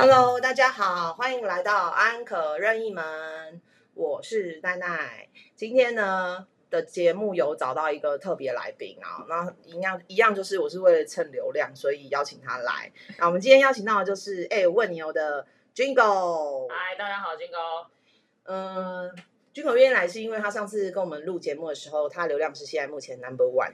Hello，大家好，欢迎来到安可任意门，我是奈奈。今天呢的节目有找到一个特别来宾啊，那一样一样就是我是为了蹭流量，所以邀请他来。那我们今天邀请到的就是哎问牛的 Jingle，嗨，大家好，金哥。嗯。军口愿意来是因为他上次跟我们录节目的时候，他流量是现在目前 number one，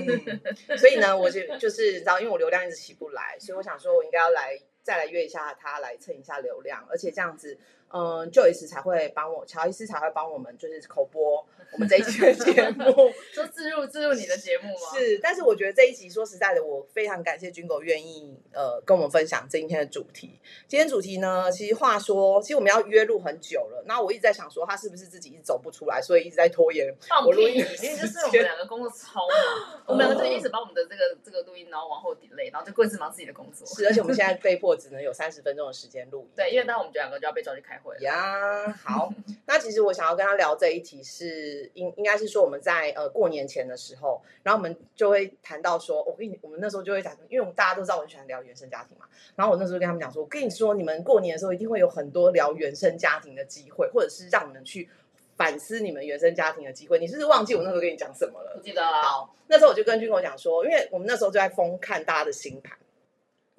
所以呢，我就就是知道，因为我流量一直起不来，所以我想说我应该要来再来约一下他来蹭一下流量，而且这样子，嗯，Joyce 才会帮我，乔伊斯才会帮我们就是口播我们这一期的节目，说自入自入你的节目吗？是，但是我觉得这一集说实在的，我非常感谢军狗愿意呃跟我们分享今天的主题。今天主题呢，其实话说，其实我们要约录很久了，那我一直在想说他是不是自己一直走不出来，所以一直在拖延我录音。因为就是我们两个工作超忙，我们两个就一直把我们的这个这个录音然后往后 delay，然后就各自忙自己的工作。是，而且我们现在被迫只能有三十分钟的时间录音。对，因为待会我们两个就要被召去开呀，好，那其实我想要跟他聊这一题是应应该是说我们在呃过年前的时候，然后我们就会谈到说，我跟你我们那时候就会讲，因为我们大家都知道我很喜欢聊原生家庭嘛，然后我那时候跟他们讲说，我跟你说，你们过年的时候一定会有很多聊原生家庭的机会，或者是让你们去反思你们原生家庭的机会。你是不是忘记我那时候跟你讲什么了？不记得了。好，那时候我就跟军狗讲说，因为我们那时候就在疯看大家的星盘。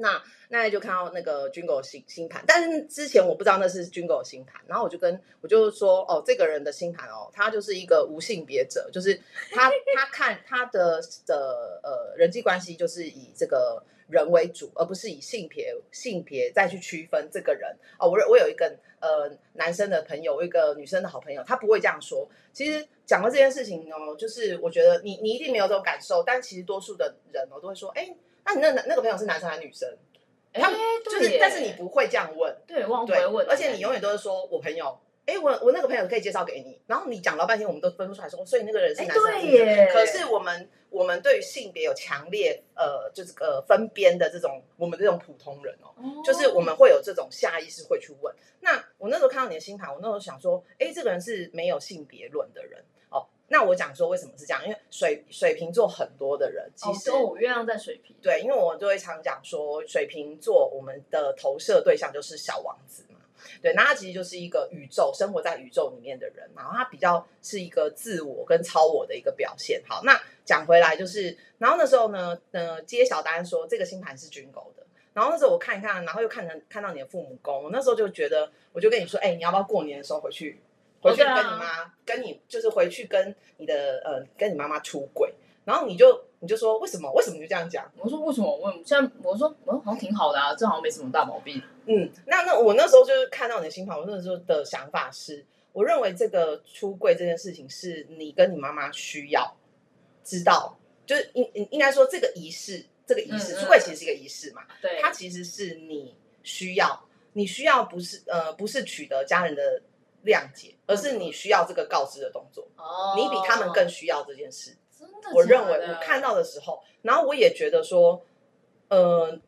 那那就看到那个军狗星星盘，但是之前我不知道那是军狗星盘，然后我就跟我就说哦，这个人的星盘哦，他就是一个无性别者，就是他他看他的的呃人际关系就是以这个人为主，而不是以性别性别再去区分这个人哦。我我有一个呃男生的朋友，一个女生的好朋友，他不会这样说。其实讲到这件事情哦，就是我觉得你你一定没有这种感受，但其实多数的人哦都会说，哎。那你那那个朋友是男生还是女生？他就是，但是你不会这样问，对，我不会问，而且你永远都是说我朋友，哎，我我那个朋友可以介绍给你，然后你讲了半天，我们都分不出来，说所以那个人是男生耶。可是我们我们对于性别有强烈呃，就是呃分边的这种，我们这种普通人哦，就是我们会有这种下意识会去问。那我那时候看到你的星盘，我那时候想说，哎，这个人是没有性别论的人。那我讲说为什么是这样？因为水水瓶座很多的人，其实我月亮在水瓶。对，因为我就会常讲说，水瓶座我们的投射对象就是小王子嘛。对，那他其实就是一个宇宙生活在宇宙里面的人，然后他比较是一个自我跟超我的一个表现。好，那讲回来就是，然后那时候呢，呃，揭晓答案说这个星盘是军狗的。然后那时候我看一看，然后又看成看到你的父母宫，我那时候就觉得，我就跟你说，哎，你要不要过年的时候回去？回去跟你妈，跟你就是回去跟你的呃，跟你妈妈出轨，然后你就你就说为什么？为什么就这样讲？我说为什么？我现在我说我好像挺好的啊，这好像没什么大毛病。嗯，那那我那时候就是看到你的新盘，我那时候的想法是，我认为这个出柜这件事情是你跟你妈妈需要知道，就是应应该说这个仪式，这个仪式出柜其实是一个仪式嘛，对，它其实是你需要，你需要不是呃不是取得家人的。谅解，而是你需要这个告知的动作。哦，你比他们更需要这件事。真的，我认为我看到的时候，然后我也觉得说，呃，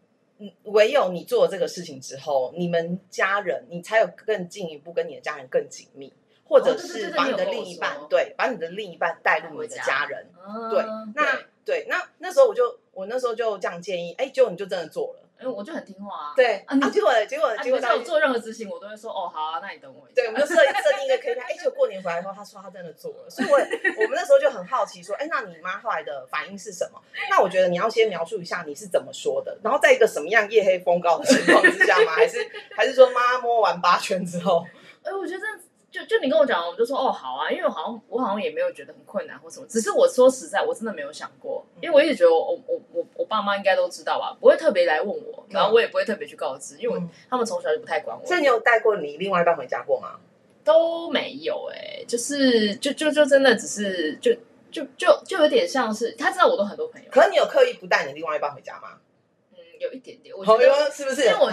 唯有你做了这个事情之后，你们家人你才有更进一步跟你的家人更紧密，或者是把你的另一半对，把你的另一半带入你的家人。对，那对，那那时候我就我那时候就这样建议，哎，结果你就真的做了。因为我就很听话啊，对啊，结果结果结果他有做任何事情，我都会说哦好啊，那你等我。对，我们就设设定一个 KPI，哎，结果过年回来后，他说他真的做了，所以我我们那时候就很好奇说，哎，那你妈后来的反应是什么？那我觉得你要先描述一下你是怎么说的，然后在一个什么样夜黑风高的情况之下吗？还是还是说妈摸完八圈之后？哎，我觉得。就就你跟我讲，我就说哦好啊，因为我好像我好像也没有觉得很困难或什么，只是我说实在，我真的没有想过，因为我一直觉得我我我我爸妈应该都知道吧，不会特别来问我，然后我也不会特别去告知，因为他们从小就不太管我。所以你有带过你另外一半回家过吗？都没有哎，就是就就就真的只是就就就就有点像是他知道我都很多朋友，可是你有刻意不带你另外一半回家吗？嗯有一点点，我觉得是不是？因为。我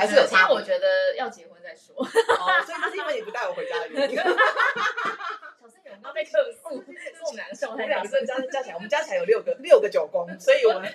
觉得要结婚再说。哦，所以这是因为你不带我回家的原因。小声有要被客诉，是我们两个笑，我们两个加加起来，我们加起来有六个六个九宫，所以我们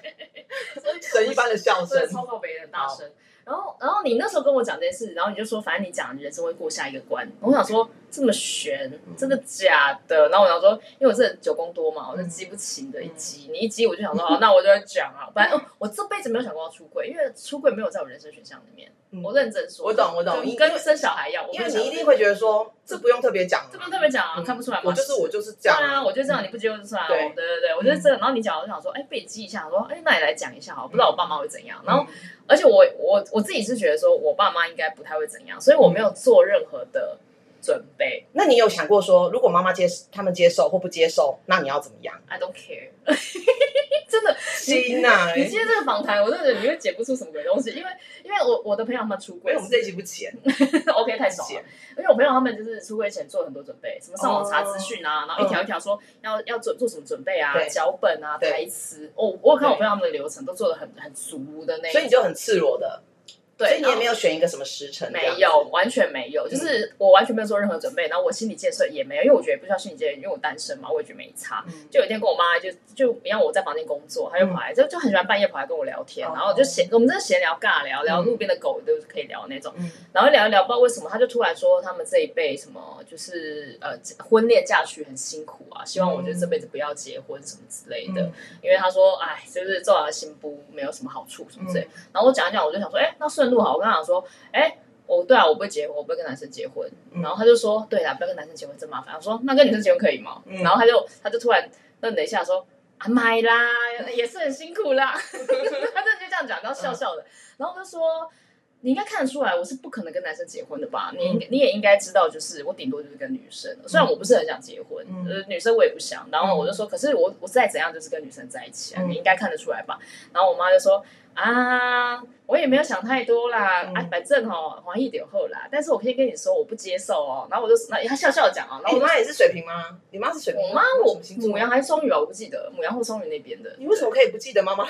神一般的笑声，超过别人大声。然后然后你那时候跟我讲这件事，然后你就说，反正你讲你人生会过下一个关。我想说这么悬，真的假的？然后我想说，因为我是九宫多嘛，我就激不起你的一激，你一激我就想说，好，那我就会讲啊。反正哦，我这辈子没有想过要出柜，因为出柜没有在我人生选项里面。我认真说，我懂我懂，你跟生小孩一样，因为你一定会觉得说，这不用特别讲，这不用特别讲啊，看不出来吗？我就是我就是这样，对啊，我就这样，你不接受就算了。对对对，我觉得这，然后你讲，我就想说，哎，被激一下，说，哎，那你来讲一下好，不知道我爸妈会怎样。然后，而且我我我自己是觉得说，我爸妈应该不太会怎样，所以我没有做任何的。准备？那你有想过说，如果妈妈接他们接受或不接受，那你要怎么样？I don't care，真的。心呐！你今天这个访谈，我真的觉得你会解不出什么鬼东西，因为因为我我的朋友他们出轨，我们这一集不剪，OK 太爽了。因为我朋友他们就是出轨前做了很多准备，什么上网查资讯啊，然后一条一条说要要做做什么准备啊，脚本啊，台词。哦，我有看我朋友他们的流程都做的很很足的那，所以你就很赤裸的。对，所以你也没有选一个什么时辰，没有，完全没有，就是我完全没有做任何准备，然后我心理建设也没有，因为我觉得不需要心理建设，因为我单身嘛，我也觉得没差。就有一天跟我妈就就一样，我在房间工作，她就跑来，就就很喜欢半夜跑来跟我聊天，然后就闲，我们真的闲聊尬聊，聊路边的狗都是可以聊那种，然后聊一聊，不知道为什么，她就突然说他们这一辈什么就是呃婚恋嫁娶很辛苦啊，希望我觉得这辈子不要结婚什么之类的，因为她说哎，就是做完新不没有什么好处什么之类，然后我讲一讲，我就想说，哎，那顺。路好，我跟他讲说，哎，我对啊，我不会结婚，我不会跟男生结婚。然后他就说，对啊，不要跟男生结婚真麻烦。我说，那跟女生结婚可以吗？然后他就他就突然愣了一下，说，啊，买啦，也是很辛苦啦。他真的就这样讲，然后笑笑的。然后他说。你应该看得出来，我是不可能跟男生结婚的吧？你你也应该知道，就是我顶多就是跟女生。虽然我不是很想结婚，呃，女生我也不想。然后我就说，可是我我再怎样就是跟女生在一起啊，你应该看得出来吧？然后我妈就说啊，我也没有想太多啦，啊，反正哦，黄一点后啦。但是我可以跟你说，我不接受哦。然后我就那他笑笑讲啊，然后我妈也是水瓶吗？你妈是水瓶？我妈我母羊还是双鱼啊？我不记得母羊或双鱼那边的。你为什么可以不记得妈妈？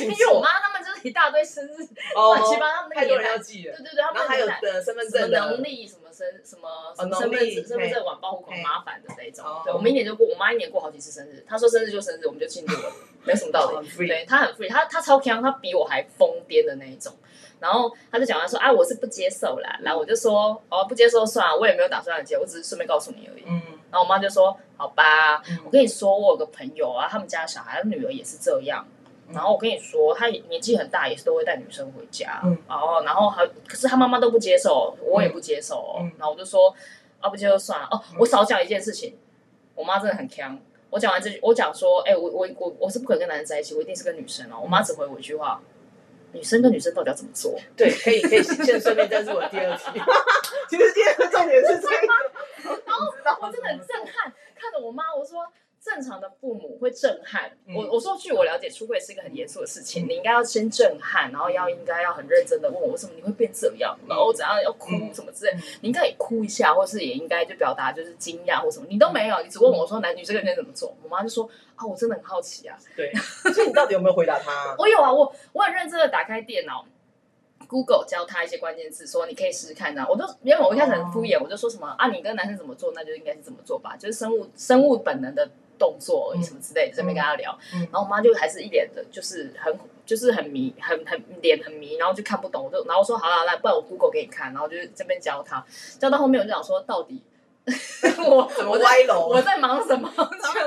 因为我妈他们就是一大堆生日乱七八糟，太多人要记了。对对对，他们还有的身份证能力什么身什么身份证身份证晚报户口麻烦的那种。对，我们一年就过，我妈一年过好几次生日。她说生日就生日，我们就庆祝了，没什么道理。对，她很 free，她她超强，她比我还疯癫的那一种。然后她就讲她说啊，我是不接受啦。然后我就说哦，不接受算了，我也没有打算接，我只是顺便告诉你而已。嗯。然后我妈就说好吧，我跟你说，我有个朋友啊，他们家小孩女儿也是这样。然后我跟你说，他年纪很大，也是都会带女生回家。然后，然后还可是他妈妈都不接受，我也不接受。哦。然后我就说，啊，不接受算了。哦，我少讲一件事情，我妈真的很强。我讲完这句，我讲说，哎，我我我我是不可能跟男人在一起，我一定是跟女生哦。我妈只回我一句话：女生跟女生到底要怎么做？对，可以可以先顺便，这是我第二题。其实第二个重点是这个。然后我真的很震撼，看着我妈，我说。正常的父母会震撼我。我说，据我了解，出柜是一个很严肃的事情，你应该要先震撼，然后要应该要很认真的问我，为什么你会变这样，然后怎样要哭什么之类。你应该也哭一下，或是也应该就表达就是惊讶或什么。你都没有，你只问我说男女生该怎么做。我妈就说啊，我真的很好奇啊。对，所以你到底有没有回答他？我有啊，我我很认真的打开电脑，Google 教他一些关键字，说你可以试试看。呢。我都因为我一开始很敷衍，我就说什么啊，你跟男生怎么做，那就应该是怎么做吧，就是生物生物本能的。动作什么之类的，这边跟他聊，然后我妈就还是一脸的，就是很就是很迷，很很脸很迷，然后就看不懂，我就然后说好了，来，不然我 Google 给你看，然后就这边教他，教到后面我就想说，到底 我怎么歪楼？我在忙什么？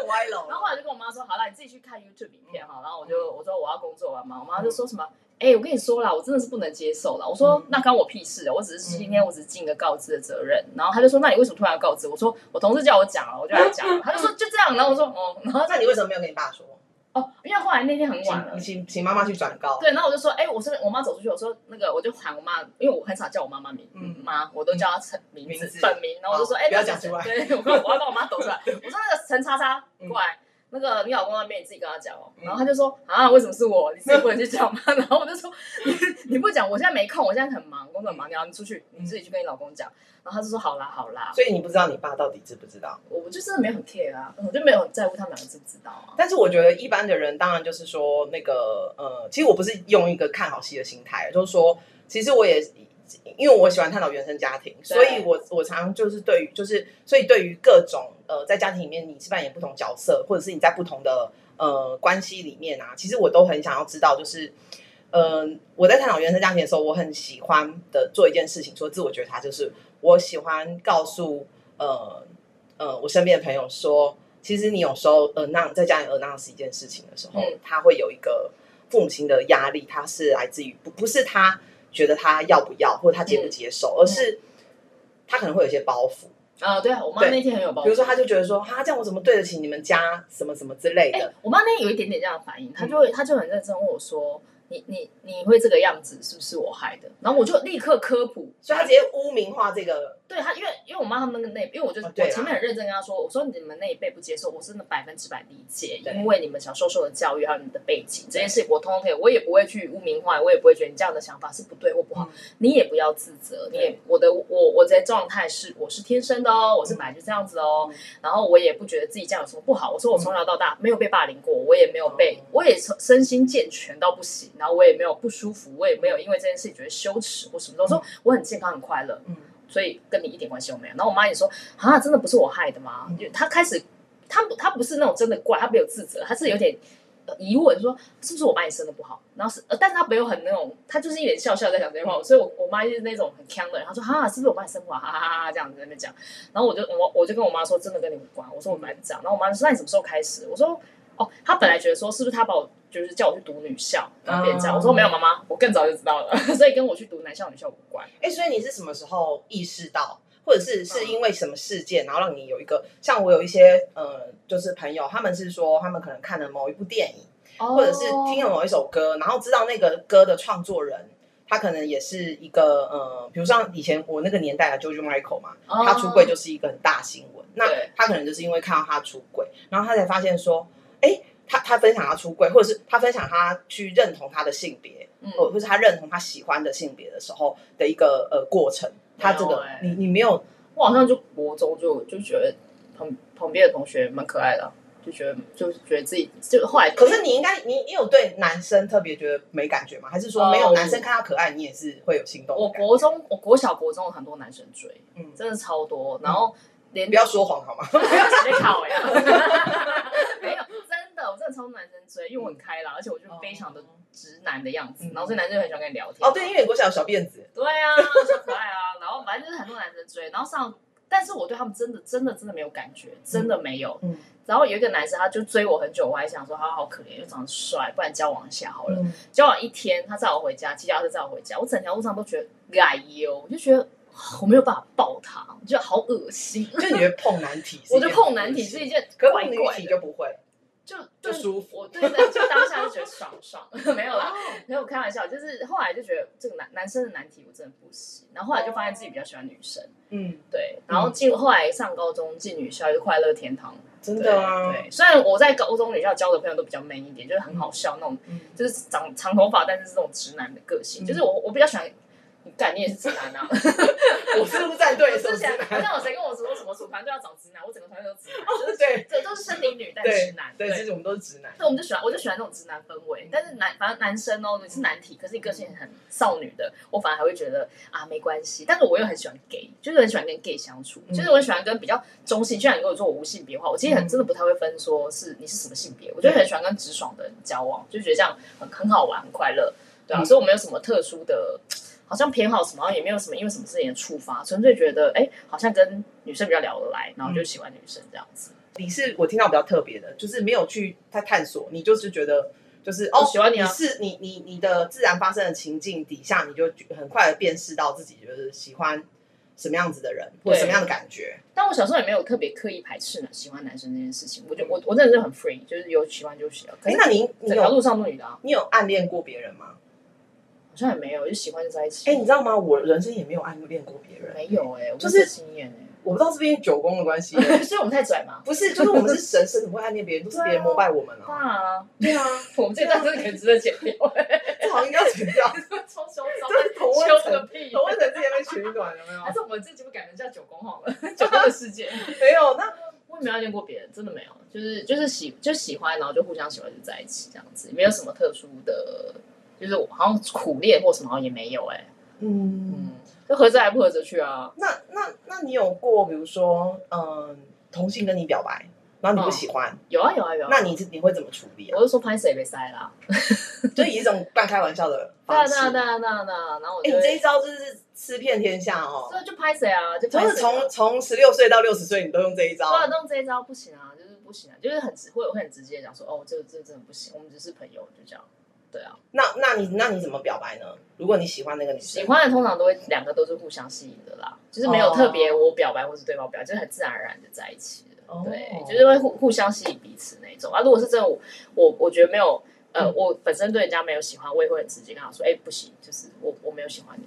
歪楼。然后后来就跟我妈说，好了，你自己去看 YouTube 影片哈。然后我就我说我要工作了嘛，我妈就说什么。哎，我跟你说啦，我真的是不能接受了。我说那关我屁事啊！我只是今天我只是尽个告知的责任。然后他就说，那你为什么突然要告知？我说我同事叫我讲了，我就来讲。他就说就这样。然后我说哦，然后那你为什么没有跟你爸说？哦，因为后来那天很晚了，你请请妈妈去转告。对，然后我就说，哎，我是我妈走出去，我说那个我就喊我妈，因为我很少叫我妈妈名妈，我都叫她陈名字本名。然后我就说，哎，不要讲出来。对，我我要帮我妈抖出来。我说那个陈叉叉过来。那个你老公那边你自己跟他讲哦，然后他就说啊，为什么是我？你自己不能去讲吗？然后我就说你你不讲，我现在没空，我现在很忙，工作很忙，你要你出去，你自己去跟你老公讲。然后他就说好啦好啦。所以你不知道你爸到底知不知道？我就真的没有很 care 啊，我就没有很在乎他们两个知不知道啊。但是我觉得一般的人当然就是说那个呃，其实我不是用一个看好戏的心态，就是说其实我也。因为我喜欢探讨原生家庭，所以我我常就是对于就是所以对于各种呃在家庭里面你是扮演不同角色，或者是你在不同的呃关系里面啊，其实我都很想要知道，就是呃，我在探讨原生家庭的时候，我很喜欢的做一件事情，说自我觉察，就是我喜欢告诉呃呃我身边的朋友说，其实你有时候呃那在家里呃那是一件事情的时候，嗯。他会有一个父母亲的压力，他是来自于不不是他觉得他要不要或者他接不接受，而是他可能会有些包袱，啊，对啊，我妈那天很有包袱。比如说她就觉得说，哈、这样我怎么对得起你们家什么什么之类哎、的，我妈那天有一点点这样的反应，她就会，她就很认真问我说：“你你你会这个样子，是不是我害的？”然后我就立刻科普，所以她直接污名化这个，对她，因为因为我妈他们那因为我就、我前面很认真跟她说，我说你们那一辈不接受，我真的百分之百理解，因为你们小时候受的教育还有你们的背景，这件事我通通可以，我也不会去污名化，我也不会觉得你这样的想法是不对或不好，嗯。你也不要自责，你也我的我我的状态是我是天生的哦，我是本来就这样子哦，嗯。然后我也不觉得自己这样有什么不好。我说我从小到大没有被霸凌过，我也没有被嗯，我也身心健全到不行，然后我也没有不舒服，我也没有因为这件事情觉得羞耻或什么的。我说我很健康很快乐，嗯所以跟你一点关系都没有。然后我妈也说啊，真的不是我害的吗？嗯就她开始，她不她不是那种真的怪，她没有自责，她是有点。呃疑问说是不是我把你生的不好，然后是，呃，但是她没有很那种，她就是一脸笑笑在讲这些话，所以我我妈就是那种很呛的人，她说哈，是不是我把你生不好，哈哈哈哈这样子在那边讲，然后我就我我就跟我妈说，真的跟你无关，我说我本来是这样，然后我妈说那你什么时候开始？我说哦，她本来觉得说是不是他把我就是叫我去读女校，然后变这样，哦我说没有妈妈，我更早就知道了，所以跟我去读男校女校无关。哎，所以你是什么时候意识到，或者是是因为什么事件，然后让你有一个，像我有一些呃，就是朋友，他们是说他们可能看了某一部电影，或者是听了某一首歌，然后知道那个歌的创作人。他可能也是一个呃，比如像以前我那个年代的 JoJo Michael 嘛，哦他出柜就是一个很大新闻。那他可能就是因为看到他出轨，然后他才发现说，哎，他他分享他出柜，或者是他分享他去认同他的性别，嗯或者是他认同他喜欢的性别的时候的一个呃过程。他这个欸你你没有我好像就国中就就觉得旁旁边的同学蛮可爱的啊、就觉得就觉得自己就后来可是你应该，你你有对男生特别觉得没感觉吗？还是说没有哦男生看他可爱，你也是会有心动的我？国中我国小国中有很多男生追，嗯，真的超多，然后连不要说谎好吗？不要直接考呀，没有我真的超男生追，因为我很开朗，而且我就非常的直男的样子，嗯然后所以男生就很喜欢跟你聊天。哦，对，因为你国小有小辫子，对啊，小可爱啊，然后反正就是很多男生追，然后上，但是我对他们真的真的真的没有感觉，真的没有。嗯然后有一个男生，他就追我很久，我还想说他好可怜，又长得帅，不然交往一下好了。嗯交往一天，他载我回家，骑脚踏车载我回家，我整条路上都觉得哎呦，我就觉得我没有办法抱他，我觉得好恶心。就你觉得碰男体 我件觉得碰男体是一件可是碰女怪怪的，体就不会，就就舒服我对对，就当下就觉得爽爽，没有啦，哦没有开玩笑，就是后来就觉得这个男男生的难题我真的不行，然后后来就发现自己比较喜欢女生，嗯，对，然后进后来上高中进女校就快乐天堂，真的啊，对，虽然我在高中女校交的朋友都比较 man 一点，就是很好笑那种，嗯。就是长长头发，但是是那种直男的个性，嗯。就是我我比较喜欢。你干，你也是直男啊！我是陆战队我的时候之前好是像有谁跟我说什么组团队要找直男，我整个团队都直男，就是对这都是生理女但对直男，对，其实我们都是直男，对我们就喜欢，我就喜欢那种直男氛围。但是男，反正男生哦，你是男体，可是你个性很少女的，我反而还会觉得啊没关系。但是我又很喜欢 gay，就是很喜欢跟 gay 相处，嗯就是我很喜欢跟比较中性。就像你跟我说我无性别的话，我其实很嗯真的不太会分说是你是什么性别，我就很喜欢跟直爽的人交往，就觉得这样很很好玩，很快乐，对啊。嗯所以我没有什么特殊的。好像偏好什么，也没有什么因为什么事情的触发，纯粹觉得哎，好像跟女生比较聊得来，然后就喜欢女生这样子。你是我听到比较特别的，就是没有去太探索，你就是觉得就是哦，喜欢你啊是你你你的自然发生的情境底下，你就很快的辨识到自己就是喜欢什么样子的人，或者什么样的感觉。但我小时候也没有特别刻意排斥喜欢男生这件事情，我就我我真的是很 free，就是有喜欢就喜欢。可是，哎那你你有路上都女的啊，你有暗恋过别人吗？好像也没有，就喜欢就在一起。哎，你知道吗？我人生也没有暗恋过别人，没有哎、我就是经验哎我不知道是不是因为九宫的关系，哎、所以我们太拽嘛。不是，就是我们是神，神怎么会暗恋别人？都是别人膜拜我们啊。啊，对啊，我们这段真的可以值得剪掉、欸，这好像应该要剪掉。超嚣张，这是同温个屁！同温层之前被取暖有没有还？是我们这节目改名叫九宫好了，九宫的世界。没有，那我也没有暗恋过别人，真的没有，就是就是喜就喜欢，然后就互相喜欢就在一起这样子，没有什么特殊的，就是好像苦练或什么好像也没有哎、嗯，嗯，就合着来不合着去啊。那那那你有过，比如说，嗯，同性跟你表白，然后你不喜欢，有啊有啊有啊。那你你会怎么处理啊？我就说拍谁被塞啦，就以一种半开玩笑的 方式。对啊对啊对啊对啊，然后我哎、你这一招就是吃遍天下哦。对就拍谁啊，就就是从从十六岁到六十岁，你都用这一招对。啊，用这一招不行啊，就是不行啊，就是很直会会很直接地讲说，哦，这个这个真的不行，我们只是朋友，就这样。对啊，那那你那你怎么表白呢？如果你喜欢那个女生，喜欢的通常都会两个都是互相吸引的啦，就是没有特别我表白或是对方表白，就是很自然而然的在一起的。哦对，就是会互互相吸引彼此那种啊。如果是真的我我我觉得没有呃，嗯我本身对人家没有喜欢，我也会很直接跟他说，哎、不行，就是我我没有喜欢你，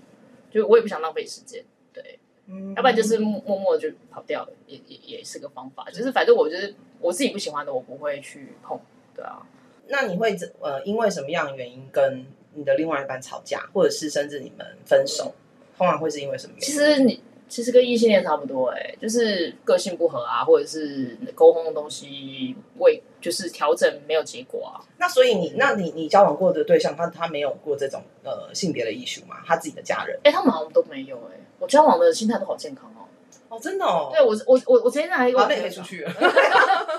就我也不想浪费时间。对，嗯要不然就是默默默就跑掉了，也也也是个方法。就是反正我就是我自己不喜欢的，我不会去碰。对啊，那你会呃因为什么样的原因跟你的另外一半吵架，或者是甚至你们分手？通常会是因为什么原因？其实你其实跟异性恋差不多哎、就是个性不合啊，或者是沟通的东西未就是调整没有结果啊。那所以你那你你交往过的对象，他他没有过这种呃性别的 issue 吗？他自己的家人？哎、他们好像都没有哎、我交往的心态都好健康哦。哦，真的哦。对我我我我前天还跟好，我那你可以出去了。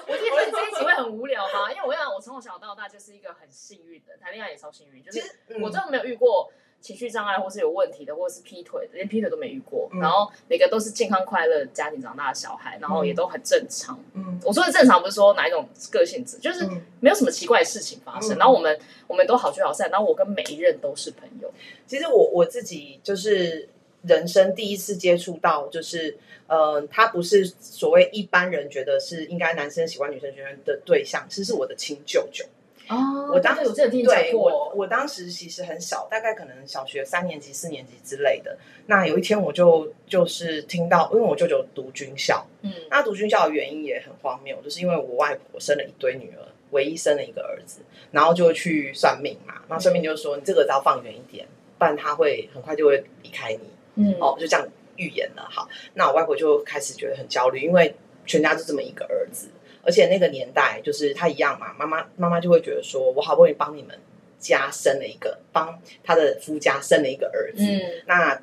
我今天这一集会很无聊吗？因为我想我从小到大就是一个很幸运的，谈恋爱也超幸运，就是我真的没有遇过情绪障碍或是有问题的，或者是劈腿的，连劈腿都没遇过。嗯然后每个都是健康快乐家庭长大的小孩，然后也都很正常。嗯我说的正常不是说哪一种个性质，就是嗯没有什么奇怪的事情发生。嗯然后我们我们都好聚好散，然后我跟每一任都是朋友。其实我我自己就是人生第一次接触到，就是呃，他不是所谓一般人觉得是应该男生喜欢女生喜欢的对象，其实是我的亲舅舅。哦我当时我之前听你讲对我，我当时其实很小，大概可能小学三年级、四年级之类的。那有一天我就就是听到，因为我舅舅读军校，嗯那读军校的原因也很荒谬，就是因为我外婆生了一堆女儿，唯一生了一个儿子，然后就去算命嘛，那算命就说你这个只要放远一点，不然他会很快就会离开你。嗯。哦，就这样预言了。好，那我外婆就开始觉得很焦虑，因为全家就这么一个儿子，而且那个年代就是他一样嘛，妈妈妈妈就会觉得说，我好不容易帮你们家生了一个，帮他的夫家生了一个儿子，嗯，那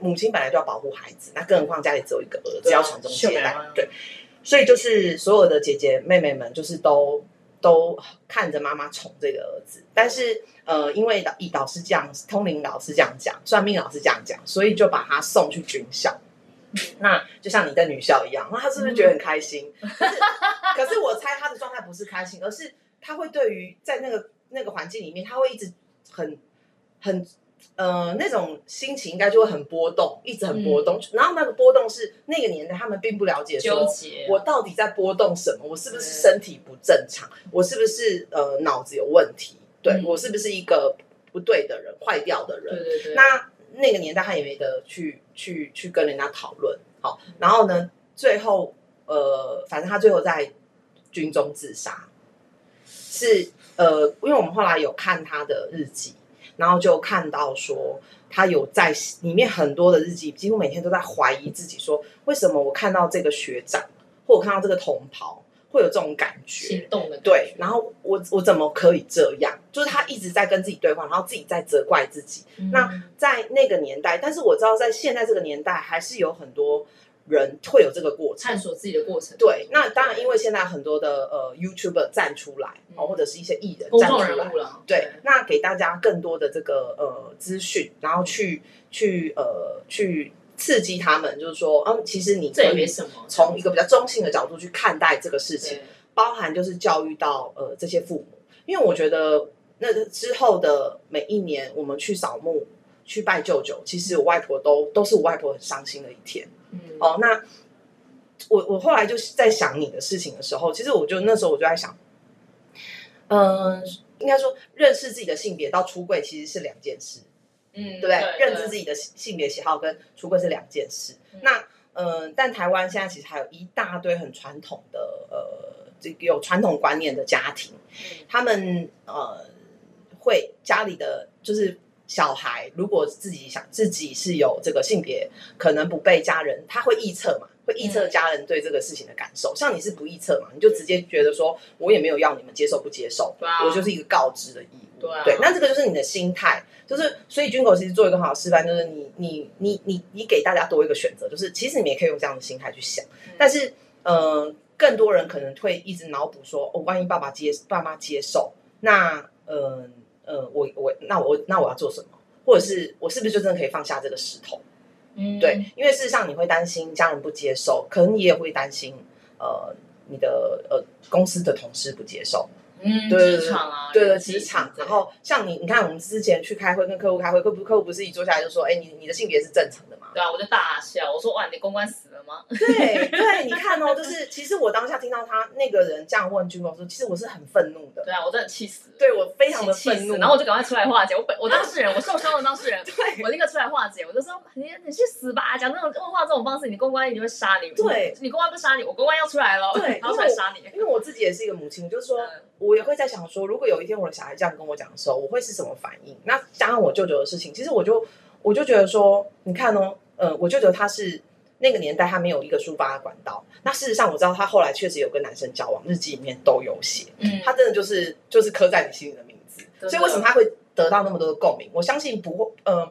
母亲本来就要保护孩子，那更何况家里只有一个儿子，要传宗接代对，所以就是所有的姐姐妹妹们，就是都都看着妈妈宠这个儿子，但是呃，因为导老师这样，通灵老师这样讲，算命老师这样讲，所以就把他送去军校。那就像你在女校一样，那他是不是觉得很开心？可是，可是我猜他的状态不是开心，而是他会对于在那个那个环境里面，他会一直很很呃那种心情应该就会很波动，一直很波动。然后那个波动是那个年代他们并不了解纠说。结，我到底在波动什么？我是不是身体不正常？我是不是呃脑子有问题？对、嗯我是不是一个不对的人、坏掉的人？对对对，那那个年代他也没得去去去跟人家讨论，好，然后呢，最后呃，反正他最后在军中自杀，是呃，因为我们后来有看他的日记，然后就看到说他有在里面很多的日记，几乎每天都在怀疑自己，说为什么我看到这个学长或我看到这个同袍会有这种感觉，心动的对，然后我我怎么可以这样？就是他一直在跟自己对话，然后自己在责怪自己。嗯那在那个年代，但是我知道在现在这个年代，还是有很多人会有这个过程探。索自己的过程，对，那当然，因为现在很多的呃 YouTuber 站出来，嗯哦，或者是一些艺人站出来对，那给大家更多的这个呃资讯，然后去去呃去刺激他们，就是说，嗯，其实你这也没什么，从一个比较中性的角度去看待这个事情。包含就是教育到呃这些父母，因为我觉得那之后的每一年，我们去扫墓、去拜舅舅，其实我外婆都都是我外婆很伤心的一天。嗯哦，那我我后来就是在想你的事情的时候，其实我就那时候我就在想，嗯、应该说认识自己的性别到出柜其实是两件事。嗯，对不对？认知自己的性别喜好跟出柜是两件事。嗯那呃，但台湾现在其实还有一大堆很传统的呃，这个有传统观念的家庭，嗯他们呃会家里的就是小孩，如果自己想自己是有这个性别，可能不被家人，他会臆测嘛。会臆测嗯家人对这个事情的感受，像你是不臆测嘛，你就直接觉得说，我也没有要你们接受不接受，啊我就是一个告知的义务。对啊对，那这个就是你的心态，就是所以军狗其实做一个很好的示范，就是你你你你你给大家多一个选择，就是其实你们也可以用这样的心态去想，嗯但是呃，更多人可能会一直脑补说，哦，万一爸爸接爸妈接受，那呃呃，我我那我那我要做什么？或者是我是不是就真的可以放下这个石头？嗯，对，因为事实上你会担心家人不接受，可能你也会担心呃你的呃公司的同事不接受。嗯，对对职场啊，对对，人际职场。然后像你，你看我们之前去开会，跟客户开会，客户客户不是一坐下来就说，哎，你你的性别是正常的吗？对啊，我就大笑，我说哇，你公关死了吗？对对，你看哦，就是其实我当下听到他那个人这样问军公说，其实我是很愤怒的，对啊，我真的气死了。对我非常的愤怒。然后我就赶快出来化解。我本我当事人，我受伤的当事人，对我立刻出来化解。我就说你你去死吧！讲那种问话这种方式，你公关一定会杀你。对你公关不杀你，我公关要出来了，对 然后出来杀你。因为我自己也是一个母亲，就是说嗯我也会在想说，如果有一天我的小孩这样跟我讲的时候，我会是什么反应？那加上我舅舅的事情，其实我就我就觉得说，你看哦，呃，我舅舅他是那个年代他没有一个抒发的管道，那事实上我知道他后来确实有跟男生交往，日记里面都有写，嗯，他真的就是就是刻在你心里的名字，所以为什么他会得到那么多的共鸣？我相信不会，呃，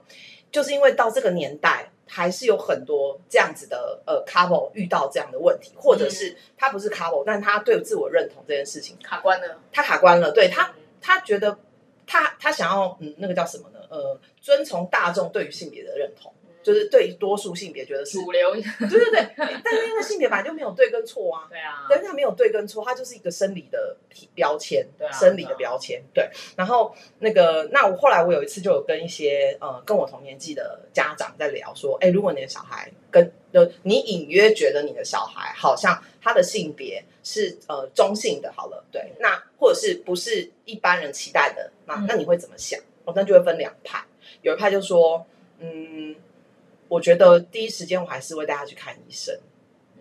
就是因为到这个年代。还是有很多这样子的呃 couple 遇到这样的问题，或者是他不是 couple，但他对自我认同这件事情卡关了。他卡关了，对他嗯他觉得他他想要嗯那个叫什么呢？呃，遵从大众对于性别的认同，就是对多数性别觉得是主流，对对对，但是因为性别本来就没有对跟错啊，对啊，对，它没有对跟错，它就是一个生理的标签，对啊生理的标签，对。然后那个，那我后来我有一次就有跟一些呃跟我同年纪的家长在聊说，哎，如果你的小孩跟就你隐约觉得你的小孩好像他的性别是呃中性的，好了，对，那或者是不是一般人期待的，那嗯那你会怎么想？哦，那就会分两派，有一派就说，嗯，我觉得第一时间我还是会带他去看医生，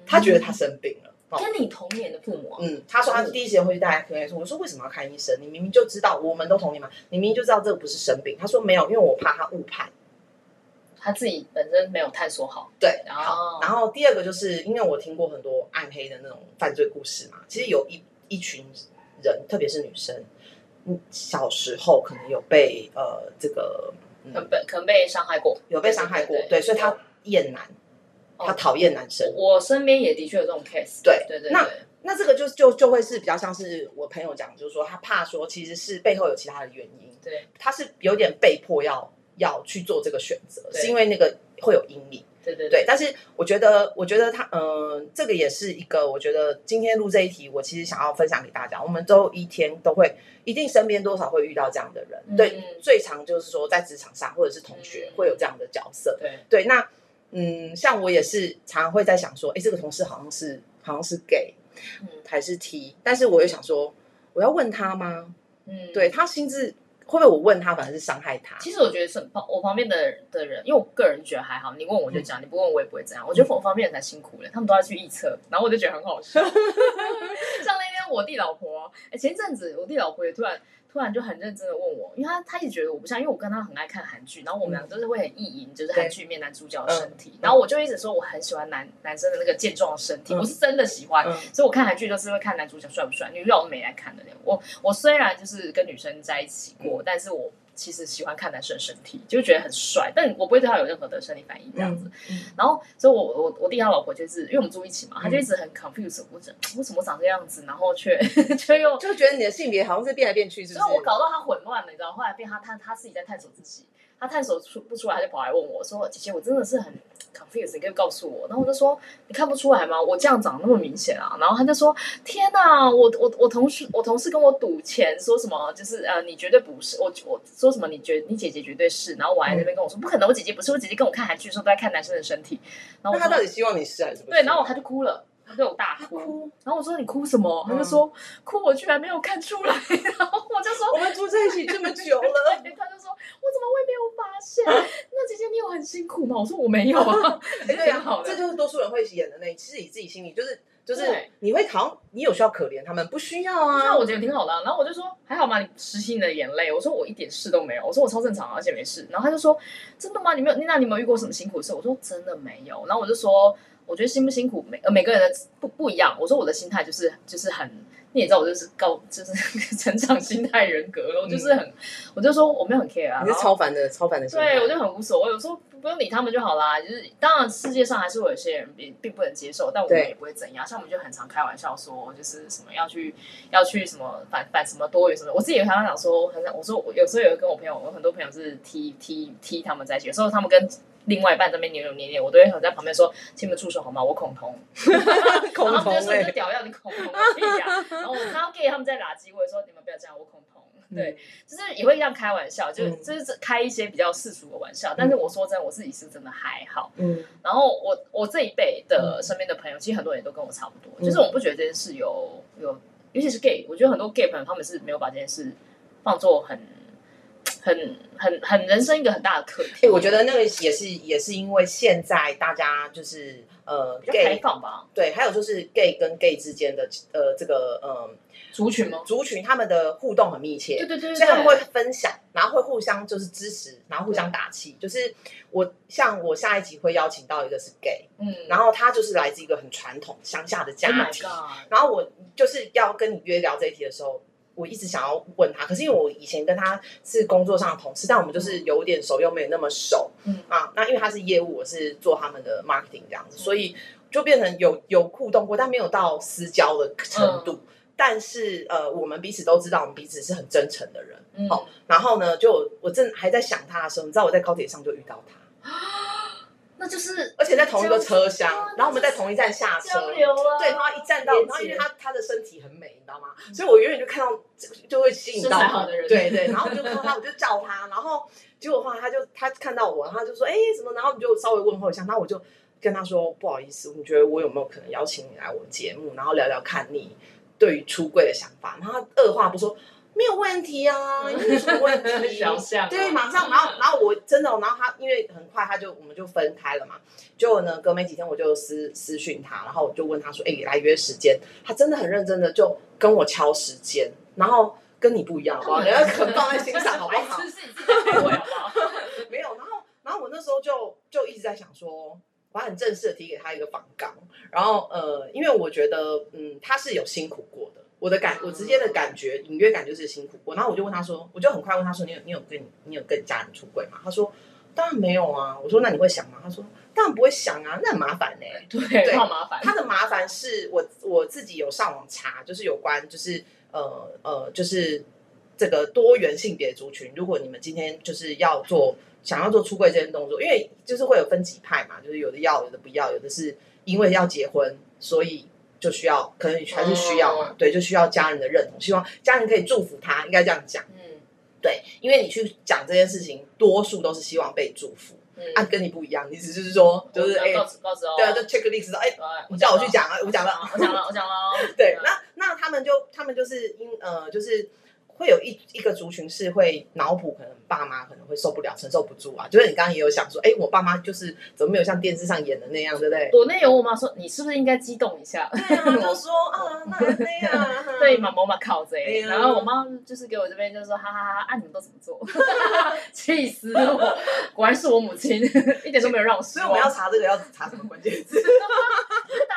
他觉得他生病了。哦跟你同年的父母啊，嗯，他说他第一时间会去带他看医生。我说为什么要看医生？你明明就知道，我们都同年嘛，你明明就知道这个不是生病。他说没有，因为我怕他误判。他自己本身没有探索好。对，哦好。然后第二个就是因为我听过很多暗黑的那种犯罪故事嘛，其实有一一群人，特别是女生，嗯，小时候可能有被呃这个可被可能被伤害过，有被伤害过，对所以他厌男，哦。他讨厌男生。我身边也的确有这种 case。对对对。那，那这个就就就会是比较像是我朋友讲，就是说他怕说其实是背后有其他的原因，对。他是有点被迫要要去做这个选择，对。是因为那个会有阴影。对对对，但是我觉得，我觉得他，嗯、这个也是一个，我觉得今天录这一题，我其实想要分享给大家。我们都一天都会，一定身边多少会遇到这样的人。嗯对，最常就是说在职场上或者是同学嗯会有这样的角色。对，对，那嗯，像我也是常常会在想说，哎，这个同事好像是好像是 gay 嗯还是 T，但是我又想说，我要问他吗？嗯，对他心智会不会我问他反而是伤害他？其实我觉得是旁我旁边的的人，因为我个人觉得还好，你问我就讲，你不问我也不会这样。我觉得我旁边人才辛苦了，他们都要去预测，然后我就觉得很好笑。像那天我弟老婆，哎，前阵子我弟老婆也突然突然就很认真的问我，因为他他一直觉得我不像，因为我跟他很爱看韩剧，然后我们俩都是会很意淫，就是韩剧里面男主角的身体，然后我就一直说我很喜欢男男生的那个健壮的身体，嗯我是真的喜欢，嗯。所以我看韩剧都是会看男主角帅不帅，女主角我都没来看的那种。我我虽然就是跟女生在一起过，但是我其实喜欢看男生的身体，就觉得很帅，但我不会对他有任何的生理反应这样子。嗯然后，所以我我我弟他老婆就是因为我们住一起嘛，他就一直很 confused，我怎 为什么长这样子，然后却 却又。就觉得你的性别好像是变来变去，是不是？所以我搞到他混乱了，你知道？后来变他他他自己在探索自己，他探索出不出来，他就跑来问我说：“姐姐，我真的是很 confused，你可以告诉我。”然后我就说：“你看不出来吗？我这样长那么明显啊！”然后他就说：“天哪，我我我同事我同事跟我赌钱，说什么就是呃你绝对不是，我我说什么你绝你姐姐绝对是，然后我还在那边跟我说、不可能，我姐姐不是，我姐姐跟我看韩剧的时候都在看男生的身体。”然后他到底希望你是还是不是？对，然后他就哭了。他对我大哭，然后我说你哭什么？他就说哭，我居然没有看出来。然后我就说我们住在一起这么久了，他就说：“我怎么会没有发现？那姐姐你有很辛苦吗？”我说：“我没有啊。对呀、挺好的这就是多数人会演的那，其实你自己心里就是就是你会好像你有需要可怜他们，不需要啊。那我觉得挺好的啊、然后我就说：“还好吗？你实习你的眼泪。”我说：“我一点事都没有。”我说：“我超正常啊，而且没事。”然后他就说：“真的吗？你没有？那你有没有遇过什么辛苦的事？”我说：“真的没有。”然后我就说：“我觉得辛不辛苦每呃每个人的不不一样。”我说：“我的心态就是就是很。”你也知道我就是高，就是 成长心态人格了。我就是很，我就说我没有很 care 啊。你是超凡的超凡的心态，对，我就很无所谓。我说不不用理他们就好啦。就是当然世界上还是会有些人并并不能接受，但我们也不会怎样。像我们就很常开玩笑说，就是什么要去要去什么反反什么多元什么。我自己也常常讲说，很想我说我有时候有跟我朋友，我很多朋友是踢踢踢他们在一起，有时候他们跟。另外一半在那边扭扭捏捏，我都会在旁边说：“请你们住手好吗？我恐同。”恐然后他们就说你这，屌要你恐同个屁呀！然后我看到 gay 他们在垃圾，我也说你们不要这样，我恐同。对，就是也会这样开玩笑，就嗯就是开一些比较世俗的玩笑。但是我说真的，我自己是真的还好。嗯然后我我这一辈的身边的朋友，其实很多人都跟我差不多，嗯就是我不觉得这件事有有，尤其是 gay，我觉得很多 gay 朋友他们是没有把这件事放作很很很很人生一个很大的课题。哎，我觉得那个也是也是因为现在大家就是呃比较开放吧，对，还有就是 gay 跟 gay 之间的呃这个嗯族群吗？族群他们的互动很密切，对对对对，所以他们会分享，然后会互相就是支持，然后互相打气。就是我像我下一集会邀请到一个是 gay，嗯，然后他就是来自一个很传统乡下的 Oh 家庭然后我就是要跟你约聊这一题的时候。我一直想要问他，可是因为我以前跟他是工作上的同事，但我们就是有点熟又没有那么熟，嗯。啊，那因为他是业务，我是做他们的 marketing 这样子，所以就变成有有互动过，但没有到私交的程度。但是呃，我们彼此都知道，我们彼此是很真诚的人。嗯。好然后呢，就我正还在想他的时候，你知道我在高铁上就遇到他，那就是而且在同一个车厢，然后我们在同一站下车交。流啊，对，然后一站到，然后因为他他的身体很美，你知道吗？所以我远远就看到，就会吸引到好的人对对，然后我就看到他，我就叫他，然后结果后来他就他看到我，然后他就说哎什么，然后你就稍微问候一下，然后我就跟他说不好意思，你觉得我有没有可能邀请你来我节目，然后聊聊看你对于出柜的想法？然后他二话不说，没有问题啊，有什么问题？想象啊对，马上，然后，然后我真的，然后他因为很快他就我们就分开了嘛，结果呢，隔没几天我就私私讯他，然后我就问他说，哎、来约时间，他真的很认真的就跟我敲时间，然后跟你不一样，好不好？你要很放在心上，好不好是？没有，然后，然后我那时候就就一直在想说。我很正式的提给他一个访纲，然后呃，因为我觉得嗯，他是有辛苦过的，我的感，我直接的感觉，隐约感就是辛苦过。然后我就问他说，我就很快问他说，你有你有跟你你有跟家人出柜吗？他说当然没有啊。我说那你会想吗？他说当然不会想啊，那很麻烦呢、对，好麻烦。他的麻烦是我我自己有上网查，就是有关就是呃呃就是这个多元性别族群，如果你们今天就是要做想要做出柜这件动作，因为就是会有分几派嘛，就是有的要，有的不要，有的是因为要结婚，所以就需要，可能还是需要嘛，哦。对，就需要家人的认同，希望家人可以祝福他，应该这样讲，嗯。对，因为你去讲这件事情，多数都是希望被祝福，嗯。啊，跟你不一样，你只是说就是哎、对啊，就 checklist 说哎。对你叫我去讲啊，我讲了，我讲了，我讲了哦。对，那那他们就他们就是因呃，就是会有一一个族群是会脑补，可能爸妈可能会受不了、承受不住啊。就是你刚刚也有想说，哎，我爸妈就是怎么没有像电视上演的那样，对不对？我那有我妈说，你是不是应该激动一下？对啊，就说啊，那那样，对，妈妈妈靠这哎呀然后我妈就是给我这边就说，哈哈哈，啊你们都怎么做？气死我！果然是我母亲，一点都没有让我失所以我们要。查这个要查什么关键字？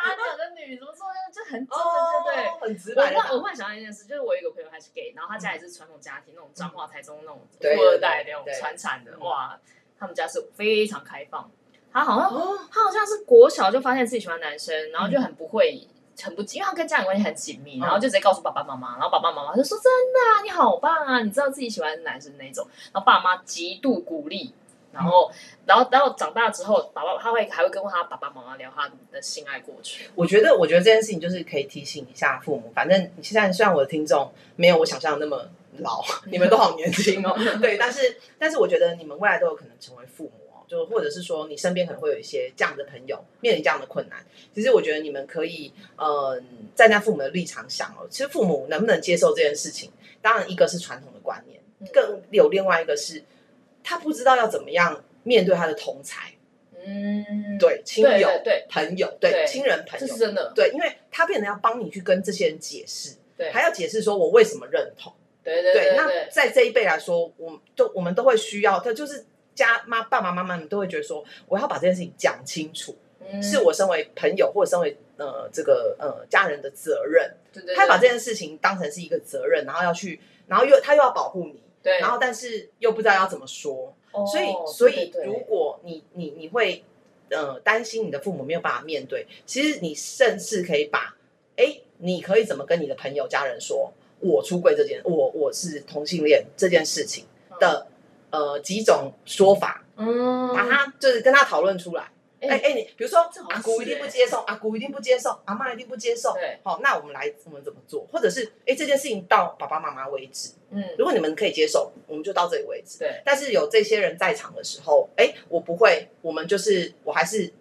大家两个女怎么说呢？就很真的，对对？哦，很直白的答案。忽然我忽然想到一件事，就是我有一个朋友他是 gay，然后他家也是传统家庭，那种彰化、台中那种对富二代那种传产的，嗯哇，他们家是非常开放。他好像哦，他好像是国小就发现自己喜欢男生，然后就很不会。很不，因为他跟家人关系很紧密，嗯然后就直接告诉爸爸妈妈，然后爸爸妈妈就说：“真的啊，你好棒啊，你知道自己喜欢的男生那种。”然后爸妈极度鼓励，然后，然后，然后长大之后，爸爸他会还会跟他爸爸妈妈聊他的性爱过去。我觉得，我觉得这件事情就是可以提醒一下父母。反正现在虽然我的听众没有我想象的那么老，你们都好年轻哦。对，但是但是我觉得你们未来都有可能成为父母哦，就或者是说你身边可能会有一些这样的朋友面临这样的困难。其实我觉得你们可以，嗯、站在父母的立场想哦，其实父母能不能接受这件事情，当然一个是传统的观念，更有另外一个是他不知道要怎么样面对他的同才，嗯，对亲友、对对朋友、对对亲人朋友这是。真的。对，因为他变得要帮你去跟这些人解释，对还要解释说我为什么认同。对对对那对，在这一辈来说，我们都我们都会需要，他就是家妈爸爸妈妈们都会觉得说，我要把这件事情讲清楚，嗯是我身为朋友或者身为呃这个呃家人的责任。对对对他把这件事情当成是一个责任，然后要去，然后又他又要保护你，对，然后但是又不知道要怎么说，哦所以所以如果你你你会呃担心你的父母没有办法面对，其实你甚至可以把哎，你可以怎么跟你的朋友、家人说，我出柜这件，我我是同性恋这件事情的呃几种说法，嗯，把它就是跟他讨论出来。哎哎哎，你比如说阿姑一定不接受，阿姑一定不接受，阿妈一定不接受。对，好，那我们来我们怎么做？或者是哎这件事情到爸爸妈妈为止，嗯，如果你们可以接受，我们就到这里为止。对，但是有这些人在场的时候，哎，我不会，我们就是我还是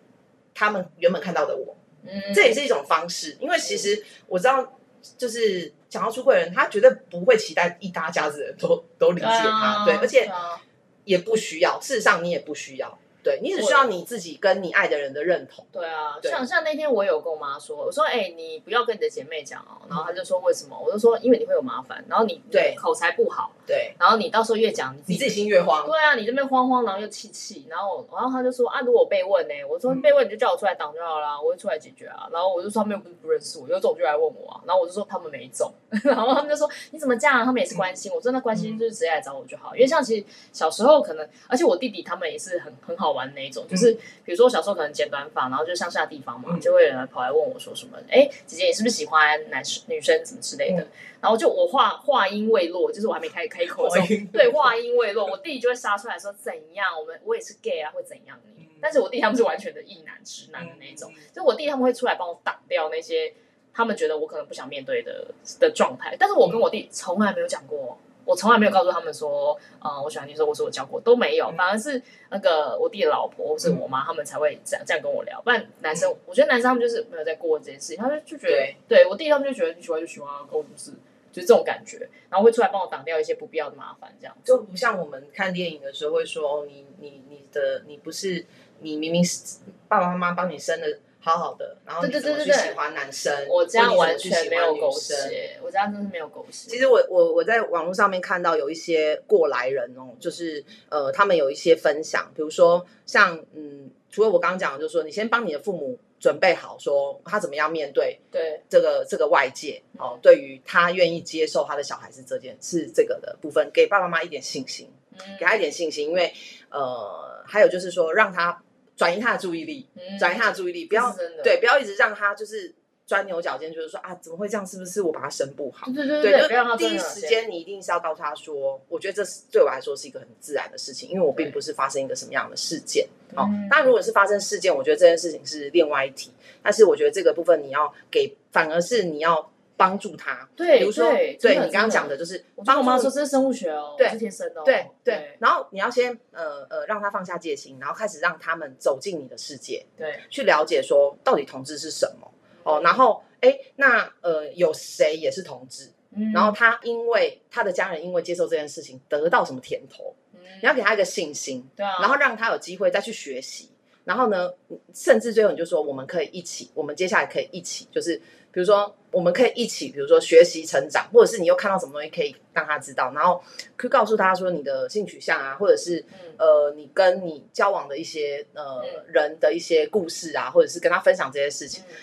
他们原本看到的我，嗯，这也是一种方式。因为其实我知道，就是想要出柜的人，他绝对不会期待一大家子人都都理解他，对，而且啊也不需要。事实上，你也不需要，对你只需要你自己跟你爱的人的认同。对啊，对像像那天我有跟我妈说，我说哎、你不要跟你的姐妹讲哦，然后她就说为什么？我就说因为你会有麻烦，然后你对口才不好，对，然后你到时候越讲你自己心越慌。对啊，你这边慌慌，然后又气气，然后然后她就说啊，如果我被问呢、我说嗯被问你就叫我出来挡就好啦，我会出来解决啊。然后我就说他们又不是不认识我，有种就来问我啊。然后我就说他们没种，然后他们就说你怎么这样？他们也是关心我，真的关心就是直接来找我就好。因为像其实小时候可能，而且我弟弟他们也是很很好玩的那一种，就是比如说我小时候可能剪短发，然后就乡下地方嘛，嗯就会有人跑来问我说什么，哎，姐姐你是不是喜欢男生女生什么之类的？嗯然后就我话话音未落，就是我还没开开口对话音未落，我弟就会杀出来说怎样，我们我也是 gay 啊，会怎样你？但是我弟他们是完全的异男直男的那一种，嗯就我弟他们会出来帮我挡掉那些他们觉得我可能不想面对的的状态，但是我跟我弟从来没有讲过。我从来没有告诉他们说，呃，我喜欢女生，我说我教过都没有，嗯。反而是那个我弟的老婆或是我妈，他们才会这样这样跟我聊。不然男生，我觉得男生他们就是没有在过这件事情，他们就觉得，对。对我弟他们就觉得你喜欢就喜欢啊，跟我不是，就是这种感觉，然后会出来帮我挡掉一些不必要的麻烦，这样。就不像我们看电影的时候会说，哦，你你你的你不是你明明是爸爸妈妈帮你生的好好的，然后你怎么去喜欢男生？我这样完全没有狗血，我家真的是没有狗血。其实我我我在网络上面看到有一些过来人哦，就是呃，他们有一些分享，比如说像嗯，除了我刚刚讲的，就是说你先帮你的父母准备好，说他怎么样面对对，这个这个外界哦，对于他愿意接受他的小孩是这件是这个的部分，给爸爸妈妈一点信心，嗯给他一点信心，因为呃，还有就是说让他转移他的注意力，嗯转移他的注意力，不要对，不要一直让他就是钻牛角尖，就是说啊，怎么会这样？是不是我把他生不好？对对对，对，就第一时间你一定是要告诉他说，我觉得这是对我来说是一个很自然的事情，因为我并不是发生一个什么样的事件。哦嗯，当然如果是发生事件，我觉得这件事情是另外一题。但是我觉得这个部分你要给，反而是你要帮助他。对，比如说，对你刚刚讲的，就是我跟我妈说这是生物学哦，对是天生的哦，对对，然后你要先呃呃让他放下戒心，然后开始让他们走进你的世界，对，去了解说到底同志是什么哦。然后哎，那呃有谁也是同志？嗯然后他因为他的家人因为接受这件事情得到什么甜头，嗯你要给他一个信心，对啊，然后让他有机会再去学习。然后呢，甚至最后你就说我们可以一起，我们接下来可以一起，就是比如说我们可以一起，比如说学习成长，或者是你又看到什么东西可以让他知道，然后去告诉他说你的性取向啊，或者是嗯呃你跟你交往的一些呃嗯人的一些故事啊，或者是跟他分享这些事情。嗯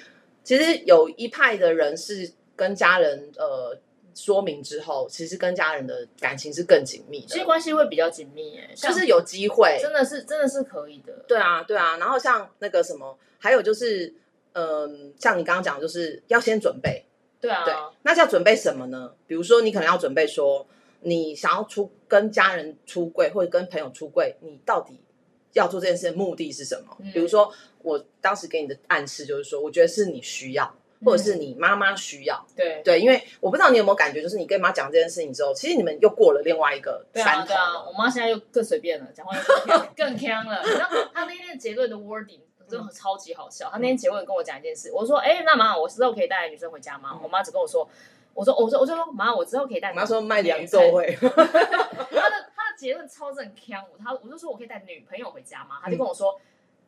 其实有一派的人是跟家人呃说明之后，其实跟家人的感情是更紧密的，其实关系会比较紧密耶，像就是有机会。真的是真的是可以的，对啊，对啊。然后像那个什么，还有就是，嗯、像你刚刚讲，的，就是要先准备。对啊，对，那要准备什么呢？比如说，你可能要准备说，你想要出跟家人出柜，或者跟朋友出柜，你到底要做这件事的目的是什么？嗯比如说，我当时给你的暗示就是说，我觉得是你需要，或者是你妈妈需要。对对，因为我不知道你有没有感觉，就是你跟妈讲这件事情之后，其实你们又过了另外一个对山头啊对啊，我妈现在又更随便了，讲话又更呛 更呛了。你知道她那天结论的 wording 真的超级好笑。他那天结婚跟我讲一件事，我说：“哎，那妈，我之后可以带女生回家吗？”我妈只跟我说：“我说，我说，我就说妈，我之后可以带。”我妈说卖凉粥会，他的他的结论超正腔，我他我就说我可以带女朋友回家吗？他就跟我说。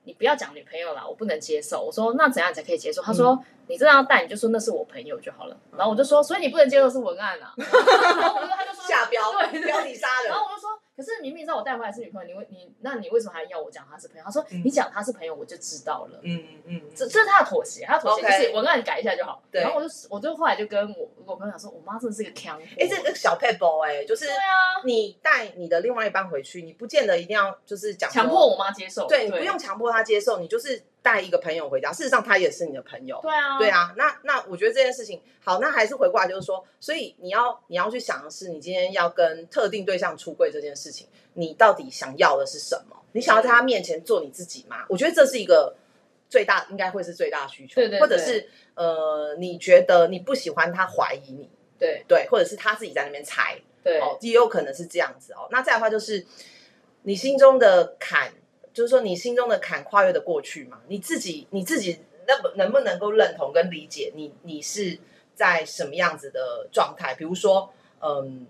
你不要讲女朋友啦，我不能接受。我说那怎样才可以接受？他说、你真的要带，你就说那是我朋友就好了。然后我就说，所以你不能接受是文案啊。然后我就他就说 下标对标题杀人然。后我就说，可可是明明知道我带回来是女朋友，你为你那你为什么还要我讲她是朋友？他说嗯你讲她是朋友我就知道了。嗯嗯嗯，这这是他的妥协，他的妥协就是文案改一下就好。对然后我就我就后来就跟我我朋友讲说，我妈真的是个强迫。哎，这个小 paper 哎，就是对啊，你带你的另外一半回去，你不见得一定要就是讲强迫我妈接受。对你不用强迫她接受，你就是带一个朋友回家。事实上，他也是你的朋友。对啊，对，啊，那那我觉得这件事情好，那还是回过来就是说，所以你要你要去想的是，你今天要跟特定对象出柜这件事情，你到底想要的是什么？你想要在他面前做你自己吗？我觉得这是一个最大，应该会是最大需求，对对对或者是呃，你觉得你不喜欢他怀疑你，对对，或者是他自己在那边猜，对哦，也有可能是这样子哦。那再来的话就是你心中的坎，就是说你心中的坎跨越的过去嘛？你自己你自己能不能不能够认同跟理解你你是在什么样子的状态？比如说，嗯，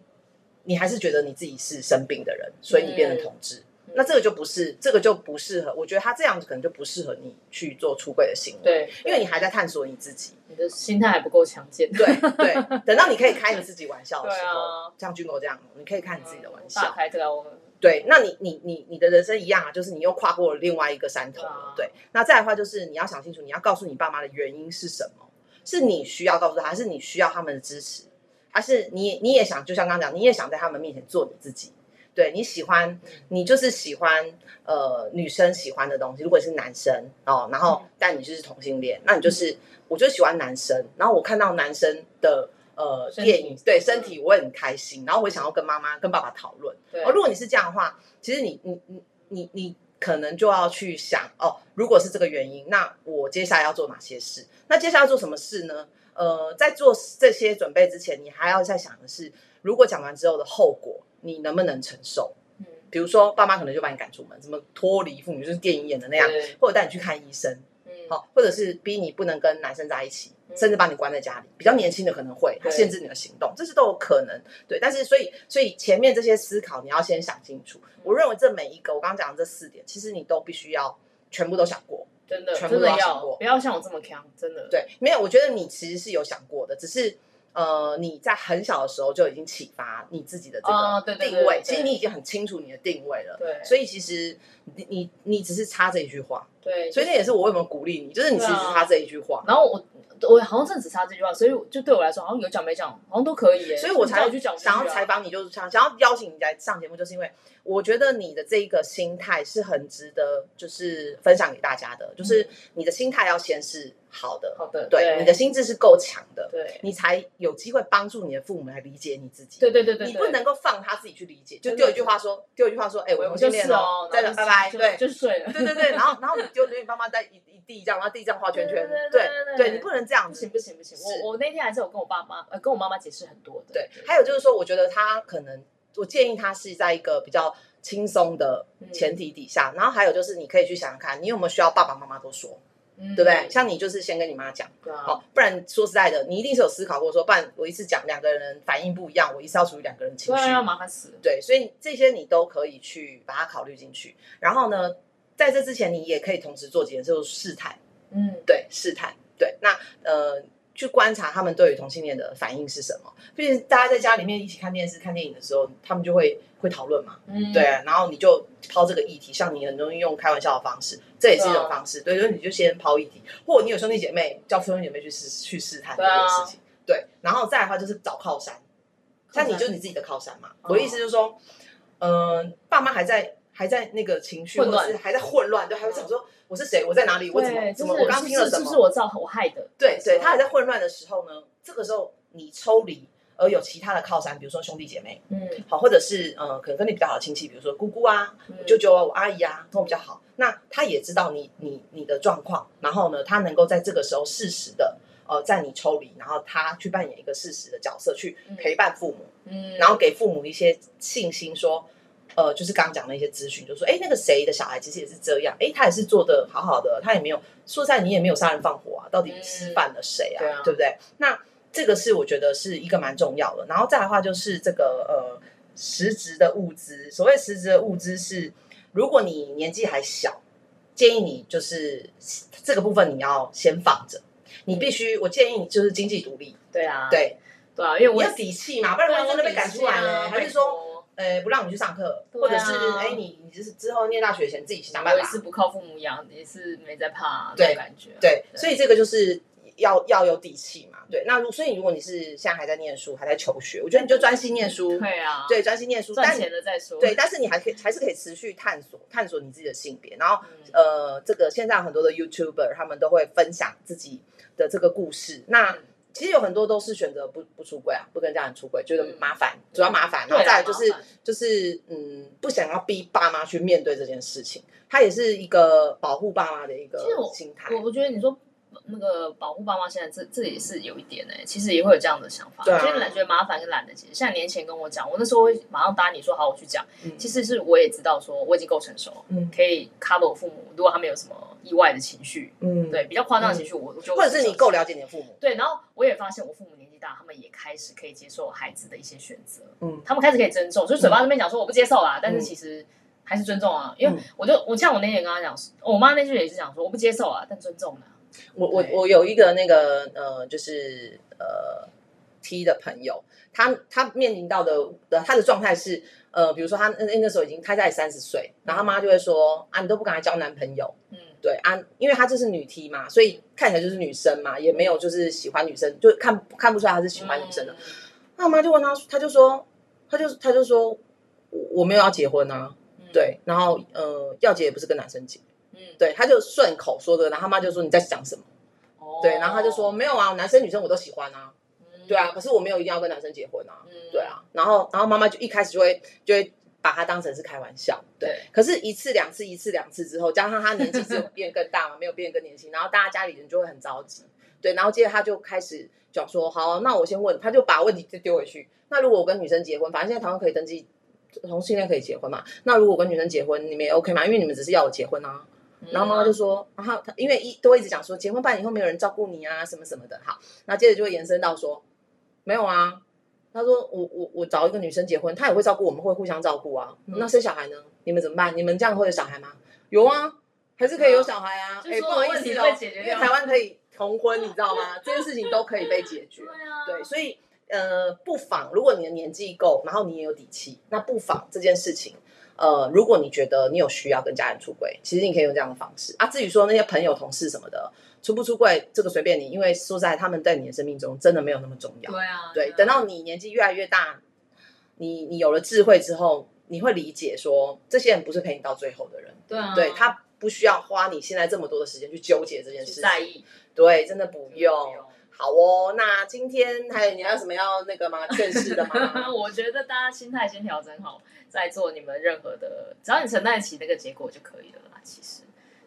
你还是觉得你自己是生病的人，所以你变成同志。嗯那这个就不是，这个就不适合。我觉得他这样子可能就不适合你去做出柜的行为，对，因为你还在探索你自己。你的心态还不够强健。对对，等到你可以开你自己玩笑的时候，啊像军哥这样，你可以开你自己的玩笑。大开这个我对，那你你你你的人生一样啊，就是你又跨过了另外一个山头对，那再来的话就是你要想清楚，你要告诉你爸妈的原因是什么？是你需要告诉他，还是你需要他们的支持？还是你你也想，就像刚刚讲，你也想在他们面前做你自己？对你喜欢，你就是喜欢呃女生喜欢的东西。如果是男生哦，然后但你就是同性恋，那你就是、我就喜欢男生，然后我看到男生的呃电影，对身体我也很开心，然后我想要跟妈妈跟爸爸讨论。对哦，如果你是这样的话，其实你你你你你可能就要去想哦，如果是这个原因，那我接下来要做哪些事？那接下来要做什么事呢？呃，在做这些准备之前，你还要再想的是，如果讲完之后的后果，你能不能承受？嗯比如说，爸妈可能就把你赶出门，怎么脱离父母，就是电影演的那样，或者带你去看医生，嗯好、或者是逼你不能跟男生在一起，嗯甚至把你关在家里。比较年轻的可能会，限制你的行动，这是都有可能。对，但是所以所以前面这些思考你要先想清楚。嗯我认为这每一个我刚刚讲的这四点，其实你都必须要全部都想过。真的全部都要想过不要像我这么强，真的。对，没有，我觉得你其实是有想过的，只是。呃，你在很小的时候就已经启发你自己的这个定位，对对其实你已经很清楚你的定位了。对所以其实你你你只是差这一句话，对，所以那也是我为什么鼓励你，就是你其实差这一句话。然后我我好像真的只差这句话，所以就对我来说，好像有讲没讲，好像都可以耶。所以我才去讲想要采访你，就是想想要邀请你来上节目，就是因为我觉得你的这一个心态是很值得，就是分享给大家的。就是你的心态要先是好的，好的，对，你的心智是够强的，对。你才有机会帮助你的父母来理解你自己。对对对对，你不能够放他自己去理解，就丢一句话说，丢一句话说，哎，我我同性恋就是哦，真的，拜拜，对，就睡了。对对对，然后然后你丢给你爸妈在一一地这样，然后地这样画圈圈，对对你不能这样子。不行。不行不行，我我那天还是有跟我爸妈呃跟我妈妈解释很多的。对，还有就是说，我觉得他可能，我建议他是在一个比较轻松的前提底下，然后还有就是你可以去想想看，你有没有需要爸爸妈妈都说，嗯对不对？像你就是先跟你妈讲，好不然说实在的，你一定是有思考过说，不然我一次讲两个人反应不一样，我一次要处理两个人情绪，麻烦死了。对，所以这些你都可以去把它考虑进去。然后呢，在这之前，你也可以同时做几件事，就是试探，嗯，对，试探，对，那呃，去观察他们对于同性恋的反应是什么。毕竟大家在家里面一起看电视、看电影的时候，他们就会会讨论嘛，嗯，对啊，然后你就抛这个议题，像你很容易用开玩笑的方式，这也是一种方式，对，所以你就先抛一题，或者你有兄弟姐妹，叫兄弟姐妹去试去试探这件事情，对，然后再的话就是找靠山，像你就是你自己的靠山嘛。哦我的意思就是说，嗯、爸妈还在还在那个情绪，混乱或者是还在混乱，对，还会想说我是谁，我在哪里，我怎么，怎么，我刚刚听了什么是是不是？我造我害的？对对，他还在混乱的时候呢，这个时候你抽离，而有其他的靠山，比如说兄弟姐妹，嗯，好，或者是呃，可能跟你比较好的亲戚，比如说姑姑啊、嗯。我舅舅啊、我阿姨啊，跟我比较好，那他也知道你你你的状况，然后呢，他能够在这个时候适时的呃，在你抽离，然后他去扮演一个适时的角色，去陪伴父母，嗯，然后给父母一些信心，说。呃，就是刚刚讲的一些资讯，就说，哎，那个谁的小孩其实也是这样，哎，他也是做的好好的，他也没有说在，你也没有杀人放火啊，到底嗯。吃饭了谁啊，对啊。对不对？那这个是我觉得是一个蛮重要的。然后再来的话就是这个呃实质的物资，所谓实质的物资是，如果你年纪还小，建议你就是这个部分你要先放着，你必须，我建议你就是经济独立，对啊，对，对啊，因为我你要底气嘛，不然万一真的被赶出来了？还是说？呃，不让你去上课，啊或者是哎，你你就是之后念大学前自己想办法我也是。不靠父母养，也是没在怕对感觉。对，所以这个就是要要有底气嘛。对，那如所以如果你是现在还在念书，还在求学，我觉得你就专心念书，对啊，对，专心念书，赚但钱了再说。对，但是你还可以还是可以持续探索探索你自己的性别，然后嗯，呃，这个现在有很多的 YouTuber 他们都会分享自己的这个故事。那嗯其实有很多都是选择不不出柜啊，不跟家人出柜，觉得嗯麻烦，主要麻烦，然后再来就是就是嗯，不想要逼爸妈去面对这件事情，他也是一个保护爸妈的一个心态。我我觉得你说那个保护爸妈，现在这这也是有一点哎、其实也会有这样的想法，对啊。就是懒觉得麻烦跟懒得解释。像年前跟我讲，我那时候会马上答你说好，我去讲。嗯。其实是我也知道说我已经够成熟，嗯。可以 cover 我父母，如果他们有什么意外的情绪，嗯，对比较夸张的情绪，我我就或者是你够了解你的父母，对，然后我也发现我父母年纪大，他们也开始可以接受孩子的一些选择，嗯。他们开始可以尊重，就是嘴巴那边讲说我不接受啦，但是其实还是尊重啊，因为嗯。我就我像我那天也跟他讲，我妈那句也是讲说我不接受啊，但尊重啊，我我我有一个那个呃，就是呃 T 的朋友，他他面临到的的他的状态是呃，比如说他那那时候已经他在三十岁，然后他妈就会说啊，你都不敢交男朋友，嗯，对啊，因为他这是女 T 嘛，所以看起来就是女生嘛，也没有就是喜欢女生，就看看不出来他是喜欢女生的。嗯，那我妈就问他，他就说，他就他就说我我没有要结婚啊，嗯，对，然后呃要结也不是跟男生结，嗯，对，他就顺口说的，然后他妈就说你在想什么？哦对，然后他就说没有啊，男生女生我都喜欢啊，嗯对啊，可是我没有一定要跟男生结婚啊，嗯对啊，然后然后妈妈就一开始就会就会把他当成是开玩笑，对，对可是一次两次一次两次之后，加上他年纪只有 变更大嘛，没有变更年轻，然后大家家里人就会很着急，对，然后接着他就开始讲说，好，那我先问，他就把问题就丢回去，那如果我跟女生结婚，反正现在台湾可以登记同性恋可以结婚嘛，那如果我跟女生结婚，你们也 OK 吗？因为你们只是要我结婚啊，然后妈妈就说，然后他因为一都会一直讲说结婚办以后没有人照顾你啊，什么什么的。好，那接着就会延伸到说，没有啊。他说我我我找一个女生结婚，她也会照顾我们，会互相照顾啊。嗯那生小孩呢？你们怎么办？你们这样会有小孩吗？有啊，还是可以有小孩啊。哎、就说不好意思哦因为台湾可以同婚，你知道吗？这件事情都可以被解决对。啊，对，所以呃，不妨如果你的年纪够，然后你也有底气，那不妨这件事情，呃，如果你觉得你有需要跟家人出轨，其实你可以用这样的方式啊。至于说那些朋友、同事什么的，出不出柜，这个随便你，因为说实在，他们在你的生命中真的没有那么重要。对啊，对，啊等到你年纪越来越大，你你有了智慧之后，你会理解说，这些人不是陪你到最后的人，对啊，对他不需要花你现在这么多的时间去纠结这件事情。在意，对，真的不不用。好哦，那今天还有你还有什么要那个吗？劝世的吗？我觉得大家心态先调整好，再做你们任何的，只要你承担得起那个结果就可以了啦。其实，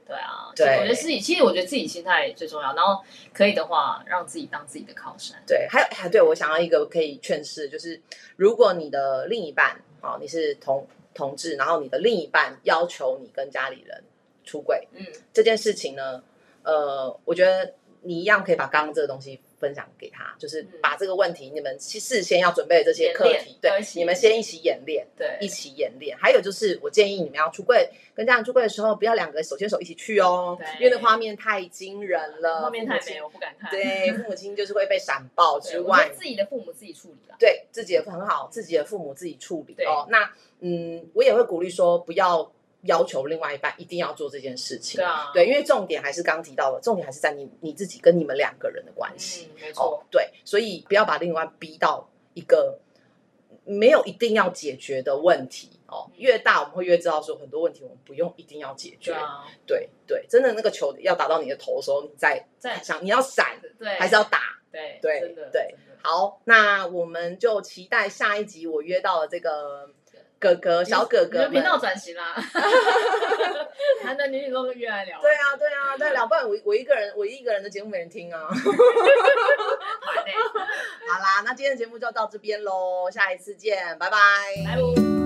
对啊，对我觉得自己，其实我觉得自己心态最重要。然后可以的话，让自己当自己的靠山。对，还有还对我想要一个可以劝世，就是如果你的另一半哦，你是同同志，然后你的另一半要求你跟家里人出轨嗯，这件事情呢，呃，我觉得你一样可以把刚刚这个东西分享给他，就是嗯把这个问题你们事先要准备的这些课题，对你们先一起演练。对，一起演练，还有就是，我建议你们要出柜，跟家人出柜的时候，不要两个手牵手一起去哦，因为那画面太惊人了，画面太美，我不敢看。对，父母亲就是会被闪爆，之外自己的父母自己处理了。对自己的很好，自己的父母自己处理哦。那嗯，我也会鼓励说，不要要求另外一半一定要做这件事情。对啊，对，因为重点还是刚提到的，重点还是在你你自己跟你们两个人的关系。嗯，没哦错，，对，所以不要把另外逼到一个没有一定要解决的问题哦。越大，我们会越知道说很多问题我们不用一定要解决。对啊，对对，真的那个球要打到你的头的时候，你再在想你要闪对还是要打。对对对好，那我们就期待下一集，我约到了这个哥哥小哥哥们。频道转型啦，男男女女都约来聊。对啊，对啊，对聊，不然我我一个人我一个人的节目没人听啊。好啦，那今天的节目就到这边喽，下一次见，拜拜。来喽。